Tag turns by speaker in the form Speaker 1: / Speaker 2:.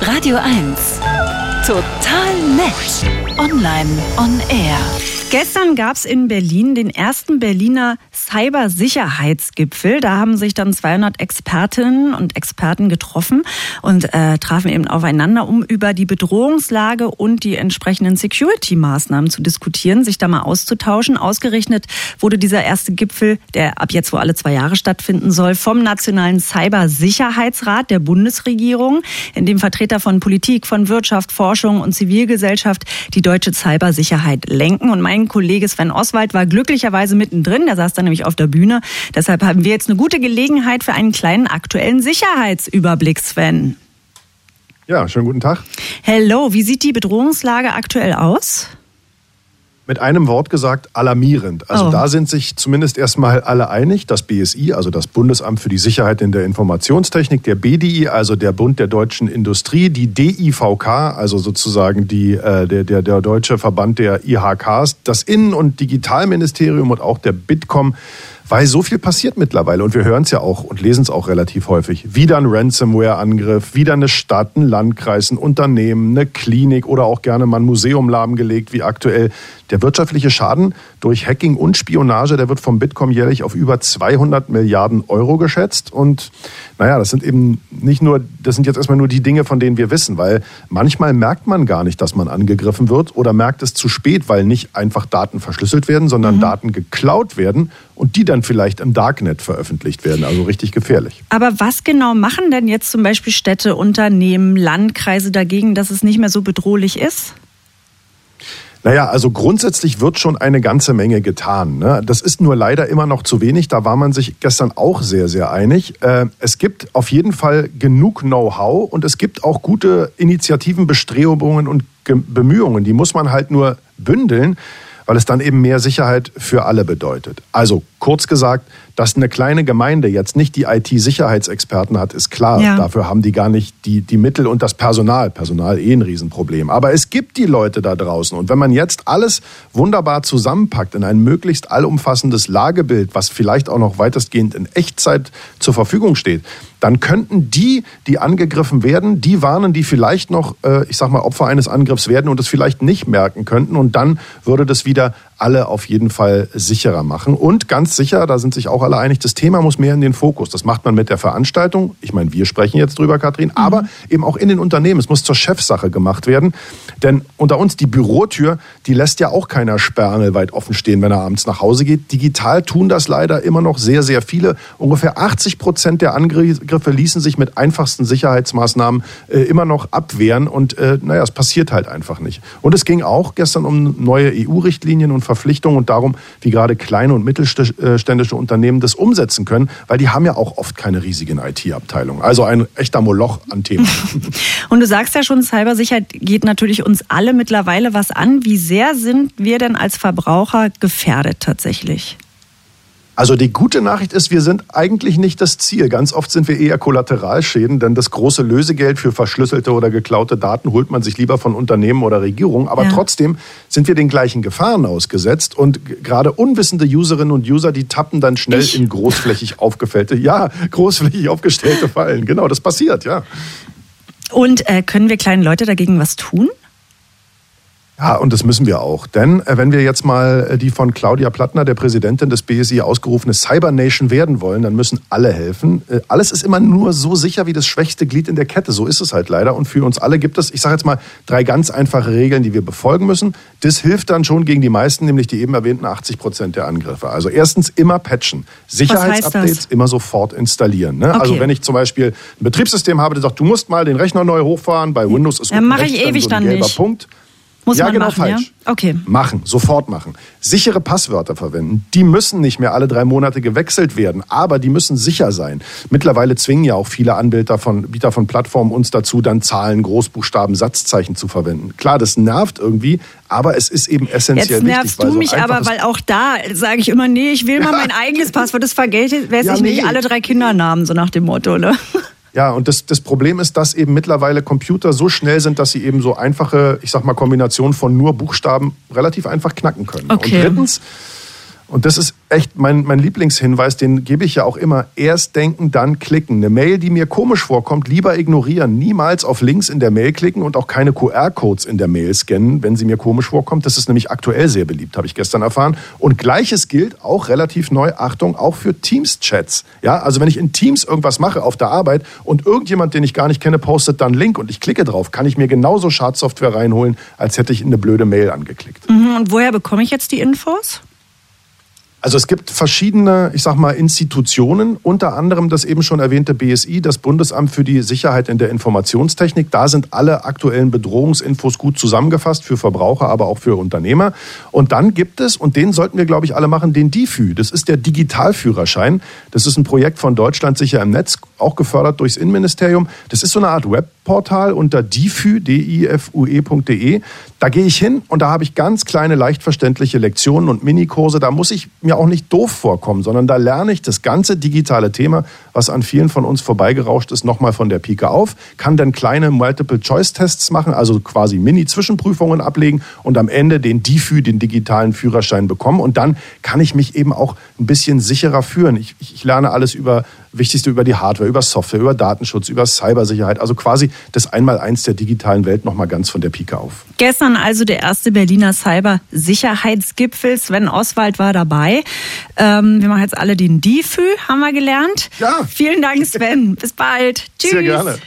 Speaker 1: Radio 1. Total nett. Online on air.
Speaker 2: Gestern gab es in Berlin den ersten Berliner Cybersicherheitsgipfel. Da haben sich dann 200 Expertinnen und Experten getroffen und äh, trafen eben aufeinander, um über die Bedrohungslage und die entsprechenden Security-Maßnahmen zu diskutieren, sich da mal auszutauschen. Ausgerechnet wurde dieser erste Gipfel, der ab jetzt wo alle zwei Jahre stattfinden soll, vom Nationalen Cybersicherheitsrat der Bundesregierung, in dem Vertreter von Politik, von Wirtschaft, Forschung und Zivilgesellschaft die deutsche Cybersicherheit lenken. Und mein Kollege Sven Oswald war glücklicherweise mittendrin. Der saß da nämlich auf der Bühne. Deshalb haben wir jetzt eine gute Gelegenheit für einen kleinen aktuellen Sicherheitsüberblick, Sven.
Speaker 3: Ja, schönen guten Tag.
Speaker 2: Hello, wie sieht die Bedrohungslage aktuell aus?
Speaker 3: Mit einem Wort gesagt alarmierend. Also oh. da sind sich zumindest erstmal alle einig. Das BSI, also das Bundesamt für die Sicherheit in der Informationstechnik, der BDI, also der Bund der deutschen Industrie, die DIVK, also sozusagen die, äh, der, der, der deutsche Verband der IHKs, das Innen- und Digitalministerium und auch der Bitkom weil so viel passiert mittlerweile und wir hören es ja auch und lesen es auch relativ häufig. Wieder ein Ransomware-Angriff, wieder eine Stadt, ein Landkreis, ein Unternehmen, eine Klinik oder auch gerne mal ein Museum lahmgelegt, wie aktuell. Der wirtschaftliche Schaden durch Hacking und Spionage, der wird vom Bitkom jährlich auf über 200 Milliarden Euro geschätzt. Und naja, das sind eben nicht nur, das sind jetzt erstmal nur die Dinge, von denen wir wissen, weil manchmal merkt man gar nicht, dass man angegriffen wird oder merkt es zu spät, weil nicht einfach Daten verschlüsselt werden, sondern mhm. Daten geklaut werden und die dann vielleicht im Darknet veröffentlicht werden. Also richtig gefährlich.
Speaker 2: Aber was genau machen denn jetzt zum Beispiel Städte, Unternehmen, Landkreise dagegen, dass es nicht mehr so bedrohlich ist?
Speaker 3: Naja, also grundsätzlich wird schon eine ganze Menge getan. Ne? Das ist nur leider immer noch zu wenig. Da war man sich gestern auch sehr, sehr einig. Äh, es gibt auf jeden Fall genug Know-how und es gibt auch gute Initiativen, Bestrebungen und Bemühungen. Die muss man halt nur bündeln, weil es dann eben mehr Sicherheit für alle bedeutet. Also kurz gesagt, dass eine kleine Gemeinde jetzt nicht die IT-Sicherheitsexperten hat, ist klar. Ja. Dafür haben die gar nicht die, die Mittel und das Personal. Personal eh ein Riesenproblem. Aber es gibt die Leute da draußen. Und wenn man jetzt alles wunderbar zusammenpackt in ein möglichst allumfassendes Lagebild, was vielleicht auch noch weitestgehend in Echtzeit zur Verfügung steht, dann könnten die, die angegriffen werden, die warnen, die vielleicht noch, äh, ich sag mal, Opfer eines Angriffs werden und es vielleicht nicht merken könnten. Und dann würde das wieder alle auf jeden Fall sicherer machen. Und ganz sicher, da sind sich auch alle einig, das Thema muss mehr in den Fokus. Das macht man mit der Veranstaltung. Ich meine, wir sprechen jetzt drüber, Kathrin, mhm. aber eben auch in den Unternehmen. Es muss zur Chefsache gemacht werden. Denn unter uns, die Bürotür, die lässt ja auch keiner sperrangelweit offen stehen, wenn er abends nach Hause geht. Digital tun das leider immer noch sehr, sehr viele. Ungefähr 80 Prozent der Angriffe ließen sich mit einfachsten Sicherheitsmaßnahmen äh, immer noch abwehren. Und äh, naja, es passiert halt einfach nicht. Und es ging auch gestern um neue EU-Richtlinien und Verpflichtungen und darum, wie gerade kleine und mittelständische Unternehmen das umsetzen können, weil die haben ja auch oft keine riesigen IT-Abteilungen. Also ein echter Moloch an Themen.
Speaker 2: und du sagst ja schon, Cybersicherheit geht natürlich uns alle mittlerweile was an. Wie sehr sind wir denn als Verbraucher gefährdet tatsächlich?
Speaker 3: Also die gute Nachricht ist, wir sind eigentlich nicht das Ziel. Ganz oft sind wir eher Kollateralschäden, denn das große Lösegeld für verschlüsselte oder geklaute Daten holt man sich lieber von Unternehmen oder Regierungen. Aber ja. trotzdem sind wir den gleichen Gefahren ausgesetzt und gerade unwissende Userinnen und User, die tappen dann schnell ich? in großflächig aufgefällte, ja, großflächig aufgestellte Fallen. Genau, das passiert, ja.
Speaker 2: Und äh, können wir kleinen Leute dagegen was tun?
Speaker 3: Ja, und das müssen wir auch. Denn äh, wenn wir jetzt mal äh, die von Claudia Plattner, der Präsidentin des BSI, ausgerufene Cyber Nation werden wollen, dann müssen alle helfen. Äh, alles ist immer nur so sicher wie das schwächste Glied in der Kette. So ist es halt leider. Und für uns alle gibt es, ich sage jetzt mal, drei ganz einfache Regeln, die wir befolgen müssen. Das hilft dann schon gegen die meisten, nämlich die eben erwähnten 80 Prozent der Angriffe. Also erstens immer patchen. Sicherheitsupdates immer sofort installieren. Ne? Also okay. Also wenn ich zum Beispiel ein Betriebssystem habe, das sagt, du musst mal den Rechner neu hochfahren, bei Windows ist
Speaker 2: ja, mache ich ewig dann, so ein dann nicht.
Speaker 3: Punkt.
Speaker 2: Muss
Speaker 3: ja,
Speaker 2: man
Speaker 3: genau
Speaker 2: machen,
Speaker 3: falsch.
Speaker 2: Ja? Okay.
Speaker 3: Machen, sofort machen. Sichere Passwörter verwenden. Die müssen nicht mehr alle drei Monate gewechselt werden, aber die müssen sicher sein. Mittlerweile zwingen ja auch viele Anbieter von, Bieter von Plattformen uns dazu, dann Zahlen, Großbuchstaben, Satzzeichen zu verwenden. Klar, das nervt irgendwie, aber es ist eben essentiell
Speaker 2: Jetzt nervst
Speaker 3: wichtig.
Speaker 2: du mich aber, weil auch da sage ich immer, nee, ich will mal mein eigenes Passwort, das vergesse ich ja, nee. nicht alle drei Kindernamen, so nach dem Motto, ne?
Speaker 3: Ja, und das, das Problem ist, dass eben mittlerweile Computer so schnell sind, dass sie eben so einfache, ich sag mal, Kombinationen von nur Buchstaben relativ einfach knacken können.
Speaker 2: Okay.
Speaker 3: Und drittens, Und das ist echt mein, mein Lieblingshinweis, den gebe ich ja auch immer. Erst denken, dann klicken. Eine Mail, die mir komisch vorkommt, lieber ignorieren. Niemals auf Links in der Mail klicken und auch keine QR-Codes in der Mail scannen, wenn sie mir komisch vorkommt. Das ist nämlich aktuell sehr beliebt, habe ich gestern erfahren. Und gleiches gilt auch relativ neu, Achtung, auch für Teams-Chats. Ja, also wenn ich in Teams irgendwas mache auf der Arbeit und irgendjemand, den ich gar nicht kenne, postet dann Link und ich klicke drauf, kann ich mir genauso Schadsoftware reinholen, als hätte ich eine blöde Mail angeklickt.
Speaker 2: Mhm, und woher bekomme ich jetzt die Infos?
Speaker 3: Also es gibt verschiedene, ich sag mal, Institutionen, unter anderem das eben schon erwähnte BSI, das Bundesamt für die Sicherheit in der Informationstechnik. Da sind alle aktuellen Bedrohungsinfos gut zusammengefasst für Verbraucher, aber auch für Unternehmer. Und dann gibt es, und den sollten wir, glaube ich, alle machen, den DIFÜ. Das ist der Digitalführerschein. Das ist ein Projekt von Deutschland sicher im Netz, auch gefördert durchs Innenministerium. Das ist so eine Art Webportal unter difü, D-I-F-U-E.de. Da gehe ich hin und da habe ich ganz kleine, leicht verständliche Lektionen und Minikurse. Da muss ich auch nicht doof vorkommen, sondern da lerne ich das ganze digitale Thema, was an vielen von uns vorbeigerauscht ist, nochmal von der Pike auf, kann dann kleine Multiple-Choice-Tests machen, also quasi Mini-Zwischenprüfungen ablegen und am Ende den DIFÜ, den digitalen Führerschein bekommen. Und dann kann ich mich eben auch ein bisschen sicherer führen. Ich, ich lerne alles über Wichtigste über die Hardware, über Software, über Datenschutz, über Cybersicherheit. Also quasi das Einmaleins der digitalen Welt nochmal ganz von der Pike auf.
Speaker 2: Gestern also der erste Berliner Cyber-Sicherheitsgipfel. Sven Oswald war dabei. Ähm, wir machen jetzt alle den DIFÜ, haben wir gelernt.
Speaker 3: Ja.
Speaker 2: Vielen Dank, Sven. Bis bald.
Speaker 3: Tschüss. Sehr gerne.